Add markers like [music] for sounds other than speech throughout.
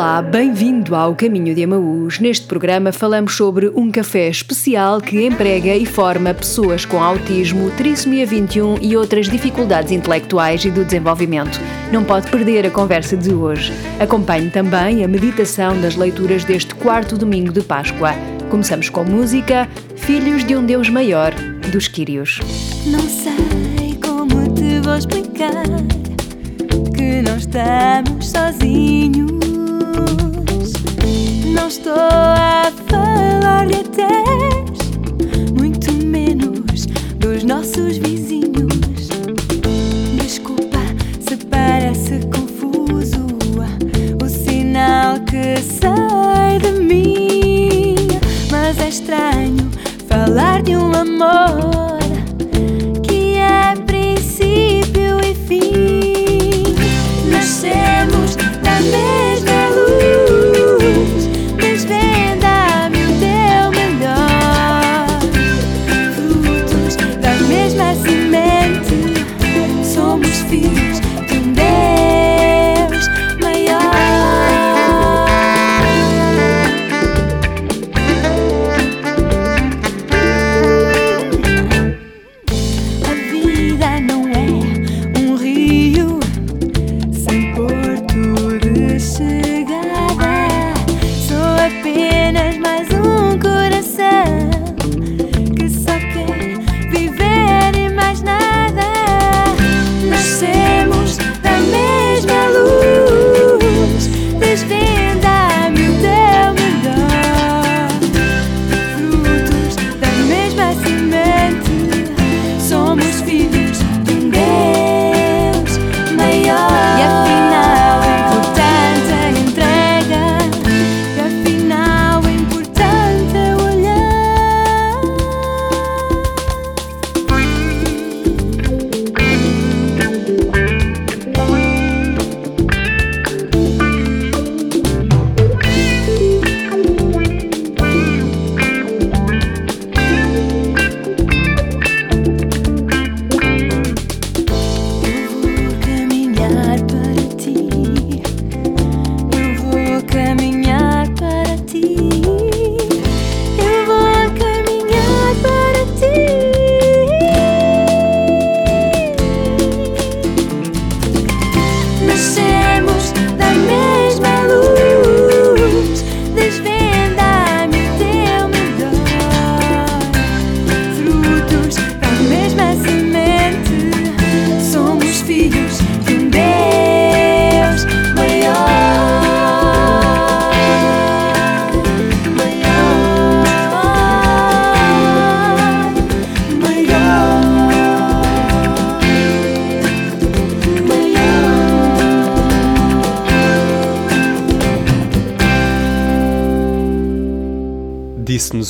Olá, bem-vindo ao Caminho de Amaús. Neste programa falamos sobre um café especial que emprega e forma pessoas com autismo, trissomia 21 e outras dificuldades intelectuais e do desenvolvimento. Não pode perder a conversa de hoje. Acompanhe também a meditação das leituras deste quarto domingo de Páscoa. Começamos com música Filhos de um Deus Maior, dos Quírios. Não sei como te vou explicar que não estamos sozinhos. Não estou a falar de atés, muito menos dos nossos vizinhos. Desculpa se parece confuso o sinal que sai de mim, mas é estranho falar de um amor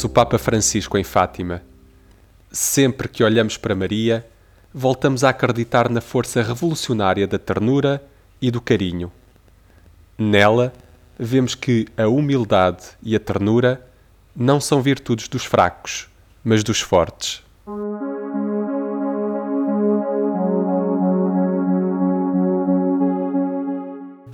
o Papa Francisco em Fátima: Sempre que olhamos para Maria, voltamos a acreditar na força revolucionária da ternura e do carinho. Nela, vemos que a humildade e a ternura não são virtudes dos fracos, mas dos fortes.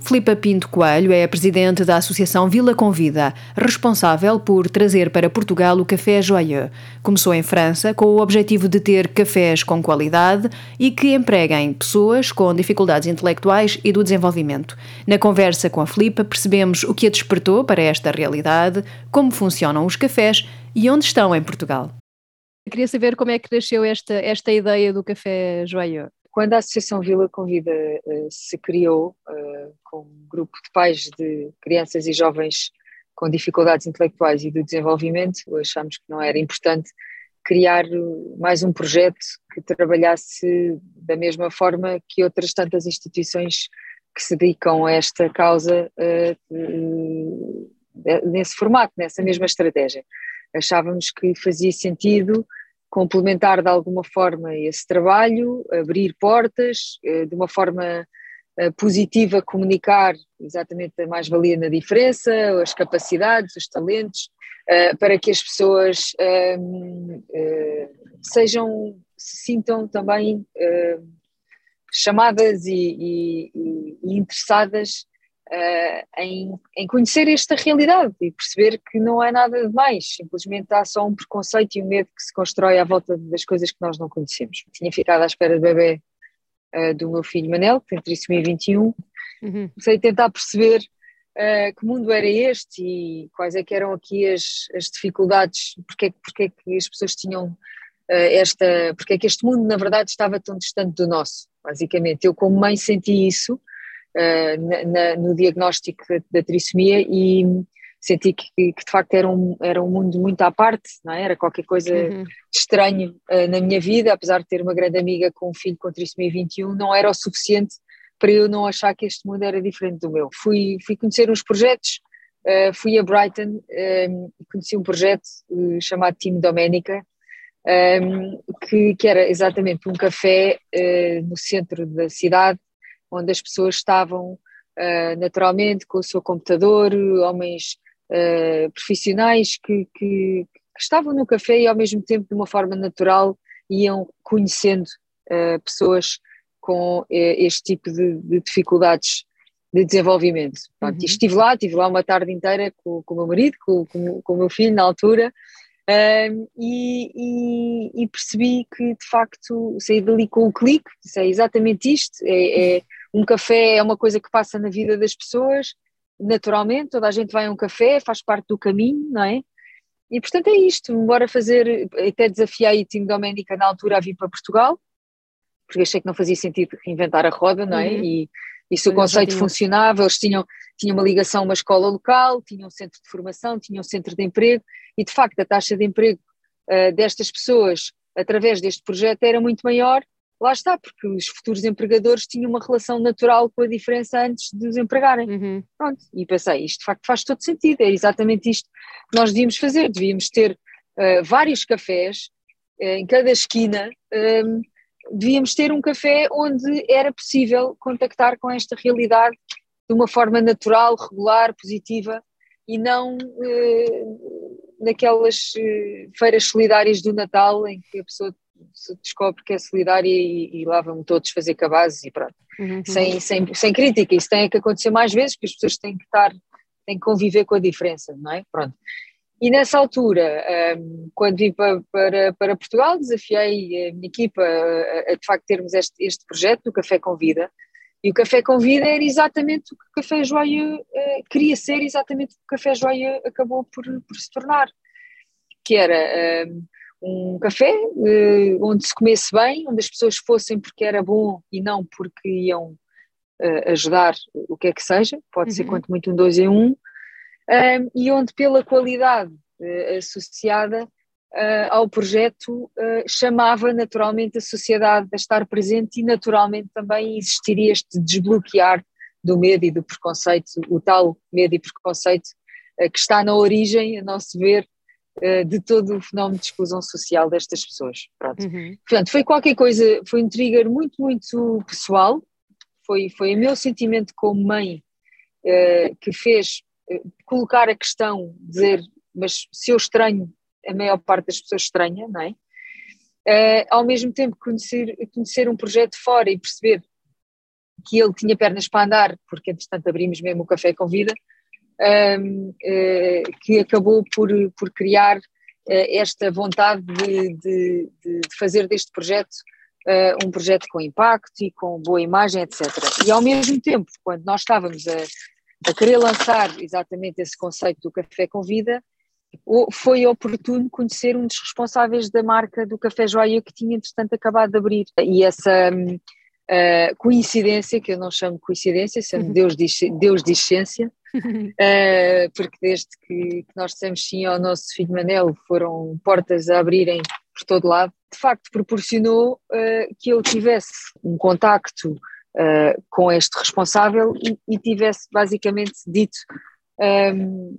Filipa Pinto Coelho é a presidente da Associação Vila Convida, responsável por trazer para Portugal o café Joyeux. Começou em França com o objetivo de ter cafés com qualidade e que empreguem pessoas com dificuldades intelectuais e do desenvolvimento. Na conversa com a Filipa percebemos o que a despertou para esta realidade, como funcionam os cafés e onde estão em Portugal. Queria saber como é que nasceu esta, esta ideia do café Joyeux. Quando a Associação Vila Convida eh, se criou eh, com um grupo de pais de crianças e jovens com dificuldades intelectuais e do desenvolvimento, achámos que não era importante criar mais um projeto que trabalhasse da mesma forma que outras tantas instituições que se dedicam a esta causa eh, de- nesse formato, nessa mesma estratégia. Achávamos que fazia sentido complementar de alguma forma esse trabalho, abrir portas, eh, de uma forma eh, positiva, comunicar exatamente a mais-valia na diferença, as capacidades, os talentos, eh, para que as pessoas ehm, eh, sejam, se sintam também chamadas e- e- e interessadas uh, em, em, conhecer esta realidade e perceber que não é nada de mais, simplesmente há só um preconceito e um medo que se constrói à volta das coisas que nós não conhecemos. Tinha ficado à espera do bebê uh, do meu filho Manel, que tem trissomia 21, uhum. sei tentar perceber uh, que mundo era este e quais é que eram aqui as, as dificuldades, porque, porque é que as pessoas tinham esta, porque é que este mundo na verdade estava tão distante do nosso, basicamente. Eu como mãe senti isso, uh, na, no diagnóstico da, da, trissomia e senti que, que, de facto era um, era um mundo muito à parte, não é? era qualquer coisa uhum. estranho uh, na minha vida, apesar de ter uma grande amiga com um filho com trissomia 21, não era o suficiente para eu não achar que este mundo era diferente do meu. Fui, fui conhecer uns projetos, uh, fui a Brighton e conheci um projeto chamado Team Doménica, um, que, que, era exatamente um café uh, no centro da cidade, onde as pessoas estavam uh, naturalmente com o seu computador, homens uh, profissionais que, que, que, estavam no café e ao mesmo tempo de uma forma natural iam conhecendo uh, pessoas com este tipo de, de, dificuldades de desenvolvimento. Pronto, uhum. Estive lá, estive lá uma tarde inteira com, com o meu marido, com, com, com o meu filho na altura, um, e, e, e, percebi que de facto saí dali com o clique, é exatamente isto, é, é, um café é uma coisa que passa na vida das pessoas, naturalmente, toda a gente vai a um café, faz parte do caminho, não é? E portanto é isto, embora fazer, até desafiei o time Doménica na altura a vir para Portugal, porque achei que não fazia sentido reinventar a roda, não é? Uhum. E, e se o conceito funcionava, eles tinham, tinham uma ligação a uma escola local, tinham um centro de formação, tinham um centro de emprego, e de facto a taxa de emprego uh, destas pessoas através deste projeto era muito maior, lá está, porque os futuros empregadores tinham uma relação natural com a diferença antes de os empregarem. Uhum. Pronto, e pensei, isto de facto faz todo sentido, é exatamente isto que nós devíamos fazer, devíamos ter uh, vários cafés uh, em cada esquina, um, ehm, devíamos ter um café onde era possível contactar com esta realidade de uma forma natural, regular, positiva e não eh, naquelas feiras solidárias do Natal em que a pessoa se descobre que é solidária e, e lá vão todos fazer cabazes e pronto. Uhum. Sem, sem, sem crítica, isso tem que acontecer mais vezes porque as pessoas têm que estar, têm que conviver com a diferença, não é? Pronto. E nessa altura, um, quando vim para, para, para, Portugal, desafiei a minha equipa a, a, de facto termos este, este projeto do Café com Vida. E o Café com Vida era exatamente o que o Café Joyeux uh, queria ser, exatamente o que o Café Joyeux acabou por, por se tornar. Que era um, café uh, onde se comesse bem, onde as pessoas fossem porque era bom e não porque iam uh, ajudar o que é que seja, pode uhum. ser quanto muito um dois em um, um, e onde, pela qualidade uh, associada ao projeto, chamava naturalmente a sociedade a estar presente e naturalmente também existiria este desbloquear do medo e do preconceito, o tal medo e preconceito que está na origem, a nosso ver, de todo o fenómeno de exclusão social destas pessoas. Pronto. Uhum. Portanto, foi qualquer coisa, foi um trigger muito, muito pessoal, foi, foi o meu sentimento como mãe que fez colocar a questão, dizer, mas se eu estranho, a maior parte das pessoas estranha, não é? Uh, ao mesmo tempo conhecer, conhecer um projeto fora e perceber que ele tinha pernas para andar, porque entretanto abrimos mesmo o Café com Vida, uh, que acabou por, por criar uh, esta vontade de, de, de, fazer deste projeto um projeto com impacto e com boa imagem, etc. E ao mesmo tempo, quando nós estávamos a, a querer lançar exatamente esse conceito do café com vida, foi oportuno conhecer um dos responsáveis da marca do Café Joia que tinha entretanto acabado de abrir. E essa uh, coincidência, que eu não chamo coincidência, sendo Deus diz, Deus diz ciência, uh, [laughs] porque desde que, que, nós dissemos sim ao nosso filho Manel foram portas a abrirem por todo lado, de facto proporcionou uh, que eu tivesse um contacto uh, com este responsável e, e tivesse basicamente dito um, ehm,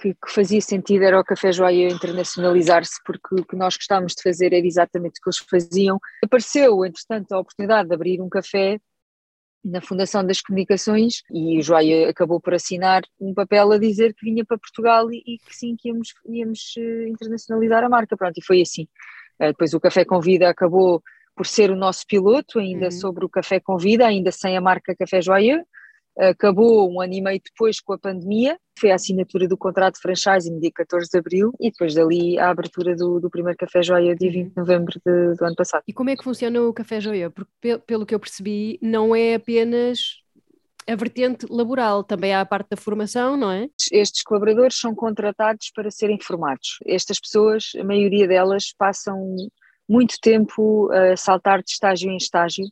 que, que, fazia sentido era o Café Joia internacionalizar-se, porque o que nós gostávamos de fazer era exatamente o que eles faziam. Apareceu, entretanto, a oportunidade de abrir um café na Fundação das Comunicações e o Joia acabou por assinar um papel a dizer que vinha para Portugal e, e que sim, que íamos, íamos eh, internacionalizar a marca. Pronto, e foi assim. Uh, depois o Café com Vida acabou por ser o nosso piloto, ainda uhum. sobre o Café com Vida, ainda sem a marca Café Joyeux, acabou um ano e meio depois com a pandemia, foi a assinatura do contrato de franchising dia 14 de abril e depois dali a abertura do, do primeiro Café Joia dia 20 de novembro de, do ano passado. E como é que funciona o Café Joia? Porque, pe- pelo que eu percebi, não é apenas a vertente laboral, também há a parte da formação, não é? Estes colaboradores são contratados para serem formados. Estas pessoas, a maioria delas, passam muito tempo a saltar de estágio em estágio,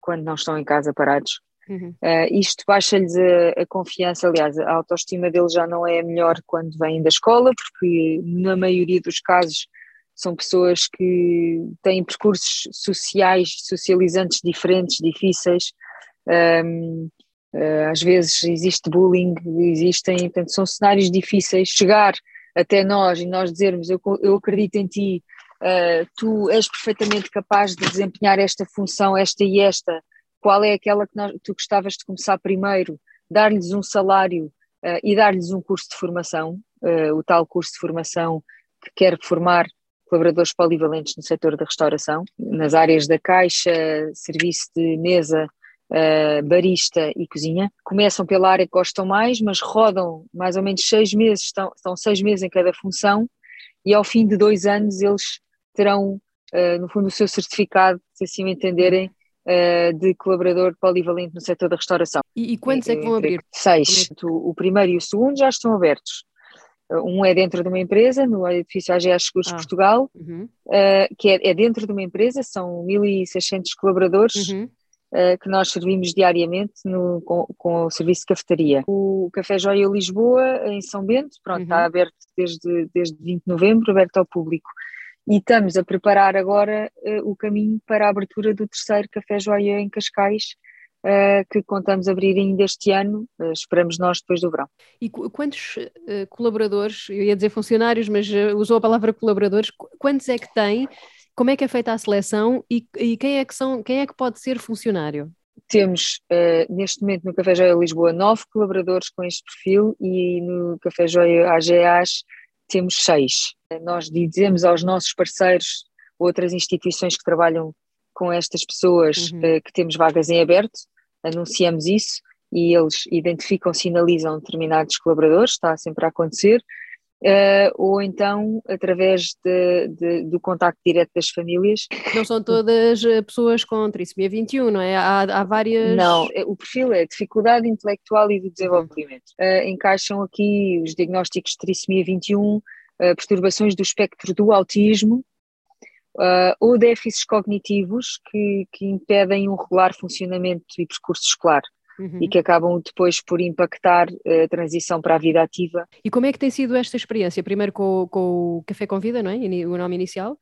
quando não estão em casa parados. Uhum. Uh, isto baixa-lhes a, a confiança, aliás, a autoestima deles já não é melhor quando vêm da escola, porque na maioria dos casos são pessoas que têm percursos sociais, socializantes diferentes, difíceis. Um, uh, às vezes existe bullying, existem, portanto, são cenários difíceis. Chegar até nós e nós dizermos eu, eu acredito em ti, uh, tu és perfeitamente capaz de desempenhar esta função, esta e esta, qual é aquela que nós, tu gostavas de começar primeiro, dar-lhes um salário uh, e dar-lhes um curso de formação, uh, o tal curso de formação que quer formar colaboradores polivalentes no setor da restauração, nas áreas da caixa, serviço de mesa, uh, barista e cozinha. Começam pela área que gostam mais, mas rodam mais ou menos seis meses, estão, estão seis meses em cada função e ao fim de dois anos eles terão, no fundo, o seu certificado, se assim o entenderem, de colaborador polivalente no setor da restauração. E, e quantos é que vão abrir? Seis. O primeiro e o segundo já estão abertos. Uh, um é dentro de uma empresa, no edifício AGA Seguros ah. Portugal, uhum. uh, que é, é, dentro de uma empresa, são 1.600 colaboradores uhum. que nós servimos diariamente no, com, com, o serviço de cafetaria. O Café Joia Lisboa, em São Bento, pronto, uhum. está aberto desde, desde 20 de novembro, aberto ao público e estamos a preparar agora uh, o caminho para a abertura do terceiro Café Joia em Cascais, uh, que contamos abrir ainda este ano, uh, esperamos nós depois do verão. E quantos colaboradores, eu ia dizer funcionários, mas usou a palavra colaboradores, quantos é que tem? Como é que é feita a seleção e, e quem, é que são, quem é que pode ser funcionário? Temos neste momento no Café Joia Lisboa nove colaboradores com este perfil e no Café Joia AGAs temos seis. Nós dizemos aos nossos parceiros, outras instituições que trabalham com estas pessoas, uhum. que temos vagas em aberto, anunciamos isso e eles identificam, sinalizam determinados colaboradores, está sempre a acontecer, Uh, ou então através de, de, do contacto direto das famílias. Não são todas pessoas com trissomia 21, não é? Há, há várias. Não, o perfil é dificuldade intelectual e do desenvolvimento. Uh, encaixam aqui os diagnósticos de trissomia 21, uh, perturbações do espectro do autismo. ou déficits cognitivos que, que impedem um regular funcionamento e percurso escolar. Uhum. e que acabam depois por impactar a transição para a vida ativa. E como é que tem sido esta experiência? Primeiro com, com o Café Convida, não é? O nome inicial.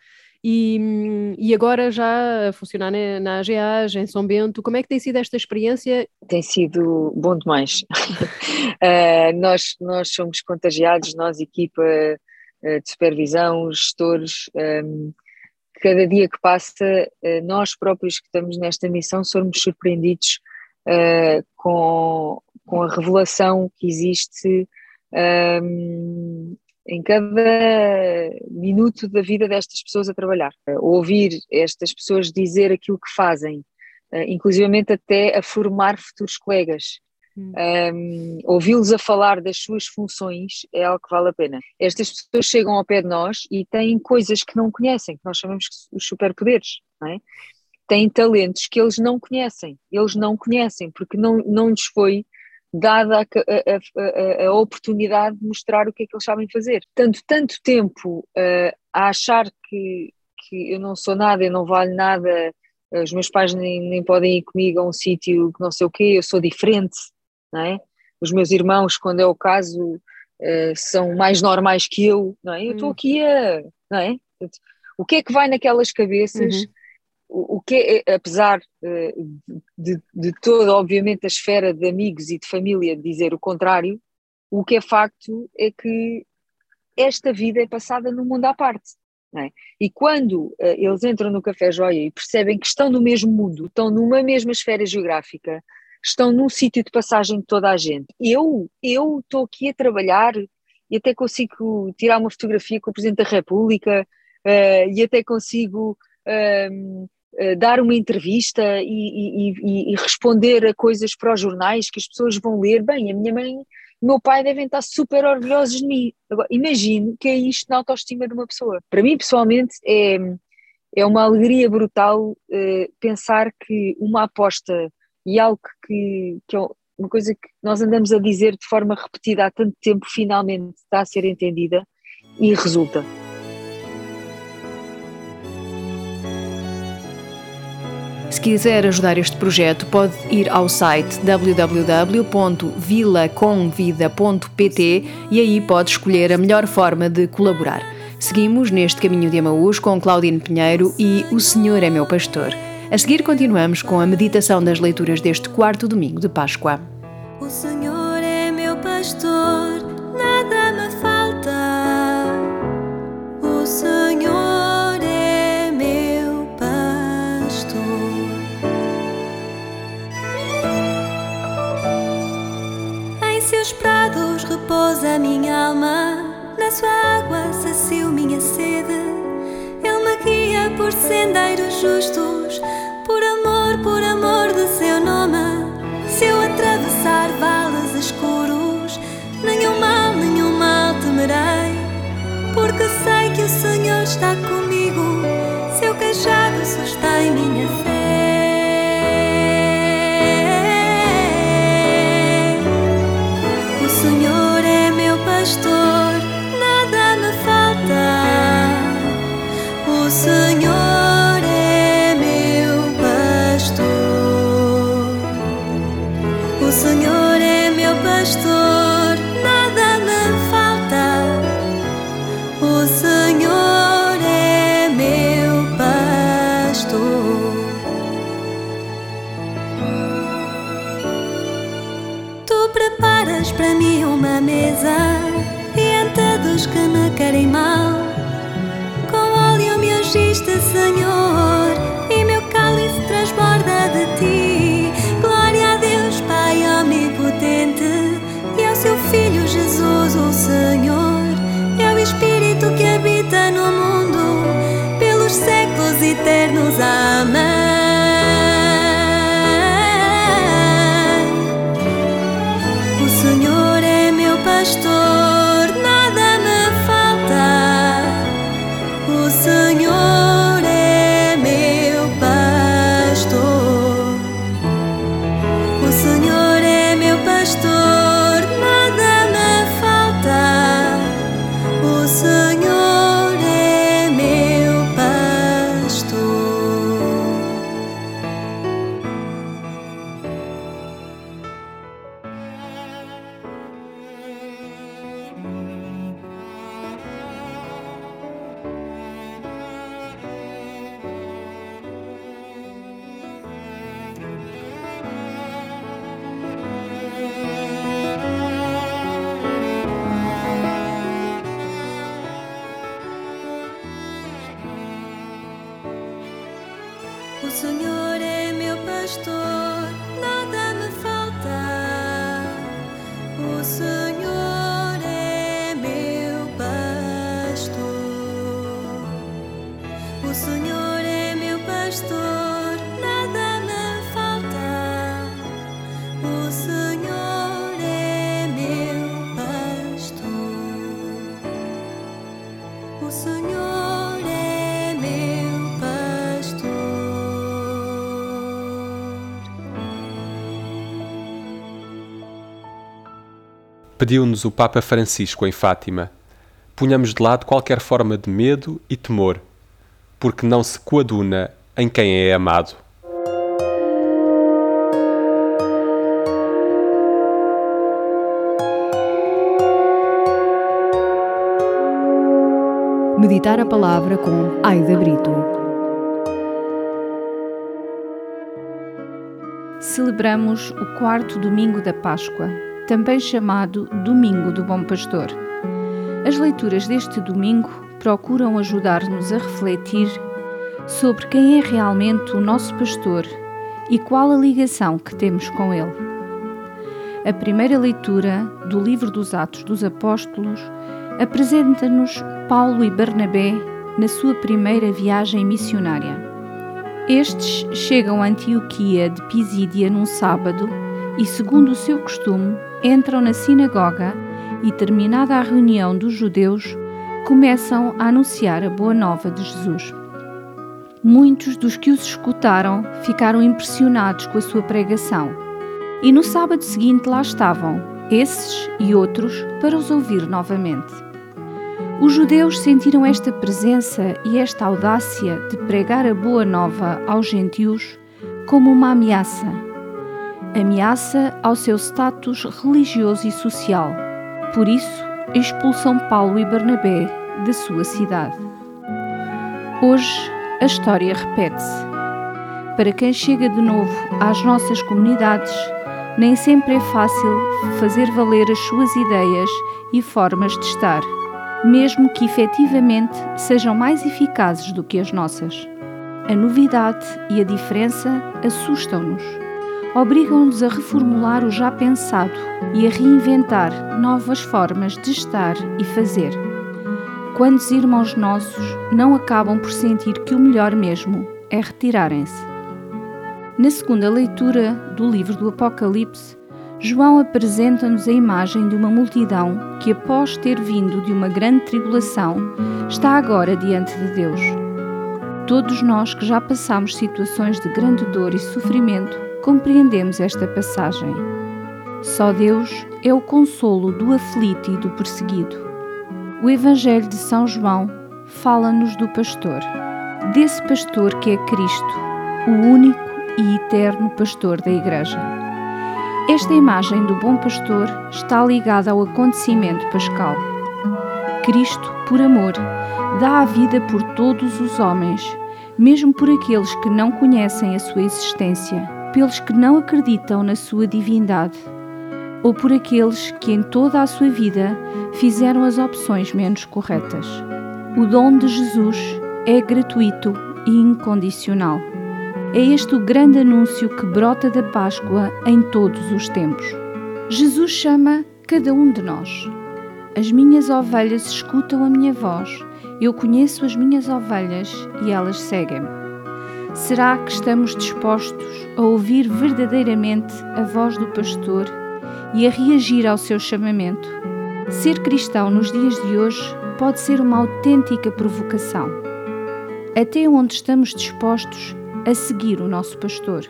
E, e agora já a funcionar na, na AGA, em São Bento, como é que tem sido esta experiência? Tem sido bom demais. uh, [laughs] nós, nós somos contagiados, nós, equipa uh, de supervisão, gestores, um, cada dia que passa, uh, nós próprios que estamos nesta missão somos surpreendidos uh, com, a revelação que existe um, em cada minuto da vida destas pessoas a trabalhar. Ouvir estas pessoas dizer aquilo que fazem, inclusivamente até a formar futuros colegas. Um, ouvi-los a falar das suas funções é algo que vale a pena. Estas pessoas chegam ao pé de nós e têm coisas que não conhecem, que nós chamamos os superpoderes, não é? têm talentos que eles não conhecem, eles não conhecem, porque não, não lhes foi dada a, a, a, a oportunidade de mostrar o que é que eles sabem fazer. Tanto, tanto tempo uh, a achar que, que eu não sou nada, eu não valho nada, uh, os meus pais nem, nem podem ir comigo a um sítio que não sei o quê, eu sou diferente, não é? Os meus irmãos, quando é o caso, uh, são mais normais que eu, não é? Eu estou hum. aqui a, não é? O que é que vai naquelas cabeças uhum o que é, apesar eh, de, de toda, obviamente, a esfera de amigos e de família dizer o contrário, o que é facto é que esta vida é passada num mundo à parte. É? E quando uh, eles entram no Café Joia e percebem que estão no mesmo mundo, estão numa mesma esfera geográfica, estão num sítio de passagem de toda a gente, eu eu estou aqui a trabalhar e até consigo tirar uma fotografia com o Presidente da República uh, e até consigo. Ehm, uh, dar uma entrevista e, e, e, e, responder a coisas para os jornais que as pessoas vão ler. Bem, a minha mãe o meu pai devem estar super orgulhosos de mim. Imagino que é isto na autoestima de uma pessoa. Para mim, pessoalmente, é, é uma alegria brutal uh, pensar que uma aposta e algo que, que é uma coisa que nós andamos a dizer de forma repetida há tanto tempo, finalmente está a ser entendida e resulta. Se quiser ajudar este projeto, pode ir ao site www.vilaconvida.pt e aí pode escolher a melhor forma de colaborar. Seguimos neste caminho de Amaús com Claudine Pinheiro e O Senhor é meu pastor. A seguir continuamos com a meditação das leituras deste quarto domingo de Páscoa. O Senhor é meu pastor, nada me falta. O Senhor é meu pastor. Em seus prados repousa minha alma, na sua água sacio minha sede. Ele me guia por sendeiros justos, está comigo, ungiste, Senhor, e meu cálice transborda de ti. Glória a Deus, Pai omnipotente, e ao seu Filho Jesus, o Senhor. É o Espírito que habita no mundo, pelos séculos eternos. Amém. Pediu-nos o Papa Francisco em Fátima. Punhamos de lado qualquer forma de medo e temor, porque não se coaduna em quem é amado. Meditar a palavra com Aida Brito. celebramos o quarto domingo da Páscoa, também chamado Domingo do Bom Pastor. As leituras deste domingo procuram ajudar-nos a refletir sobre quem é realmente o nosso pastor e qual a ligação que temos com ele. A primeira leitura do livro dos Atos dos Apóstolos apresenta-nos Paulo e Barnabé na sua primeira viagem missionária. Estes chegam a Antioquia de Pisídia num sábado e, segundo o seu costume, entram na sinagoga e, terminada a reunião dos judeus, começam a anunciar a boa nova de Jesus. Muitos dos que os escutaram ficaram impressionados com a sua pregação. E no sábado seguinte lá estavam, esses e outros, para os ouvir novamente. Os judeus sentiram esta presença e esta audácia de pregar a boa nova aos gentios como uma ameaça. Ameaça ao seu status religioso e social. Por isso, expulsam Paulo e Bernabé da sua cidade. Hoje, a história repete-se. Para quem chega de novo às nossas comunidades, nem sempre é fácil fazer valer as suas ideias e formas de estar, mesmo que efetivamente sejam mais eficazes do que as nossas. A novidade e a diferença assustam-nos, obrigam-nos a reformular o já pensado e a reinventar novas formas de estar e fazer. Quantos irmãos nossos não acabam por sentir que o melhor mesmo é retirarem-se? Na segunda leitura do livro do Apocalipse, João apresenta-nos a imagem de uma multidão que, após ter vindo de uma grande tribulação, está agora diante de Deus. Todos nós que já passamos situações de grande dor e sofrimento compreendemos esta passagem. Só Deus é o consolo do aflito e do perseguido. O Evangelho de São João fala-nos do pastor, desse pastor que é Cristo, o único e eterno pastor da Igreja. Esta imagem do bom pastor está ligada ao acontecimento pascal. Cristo, por amor, dá a vida por todos os homens, mesmo por aqueles que não conhecem a sua existência, pelos que não acreditam na sua divindade ou por aqueles que em toda a sua vida fizeram as opções menos corretas. O dom de Jesus é gratuito e incondicional. É este o grande anúncio que brota da Páscoa em todos os tempos. Jesus chama cada um de nós. As minhas ovelhas escutam a minha voz, eu conheço as minhas ovelhas e elas seguem-me. Será que estamos dispostos a ouvir verdadeiramente a voz do pastor e a reagir ao seu chamamento. Ser cristão nos dias de hoje pode ser uma autêntica provocação. Até onde estamos dispostos a seguir o nosso pastor?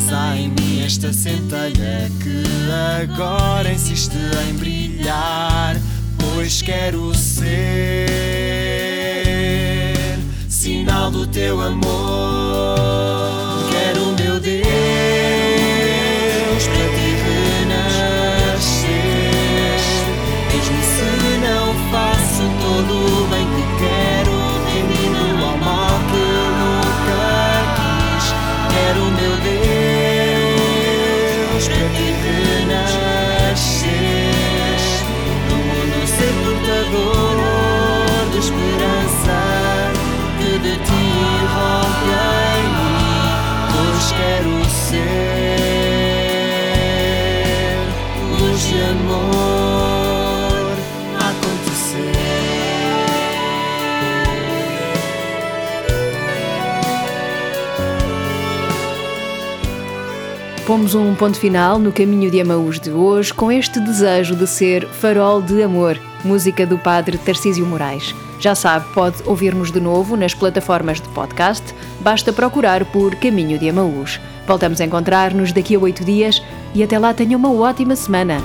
Mas há em mim esta centelha que agora insiste em brilhar, pois quero ser sinal do teu amor. Pomos um ponto final no caminho de Amaús de hoje com este desejo de ser farol de amor, música do padre Tarcísio Moraes. Já sabe, pode ouvir-nos de novo nas plataformas de podcast, basta procurar por Caminho de Amaús. Voltamos a encontrar-nos daqui a oito dias e até lá tenha uma ótima semana.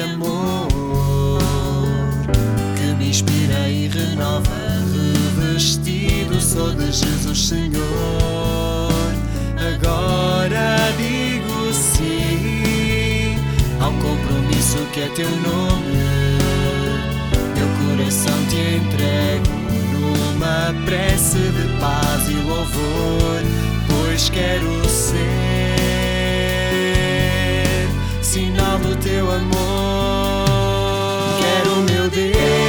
amor que me inspira e renova, revestido sou de Jesus Senhor. Agora digo sim ao compromisso que é teu nome, meu coração te entrego numa prece de paz e louvor, pois quero ser sinal do teu amor. Quero meu Deus.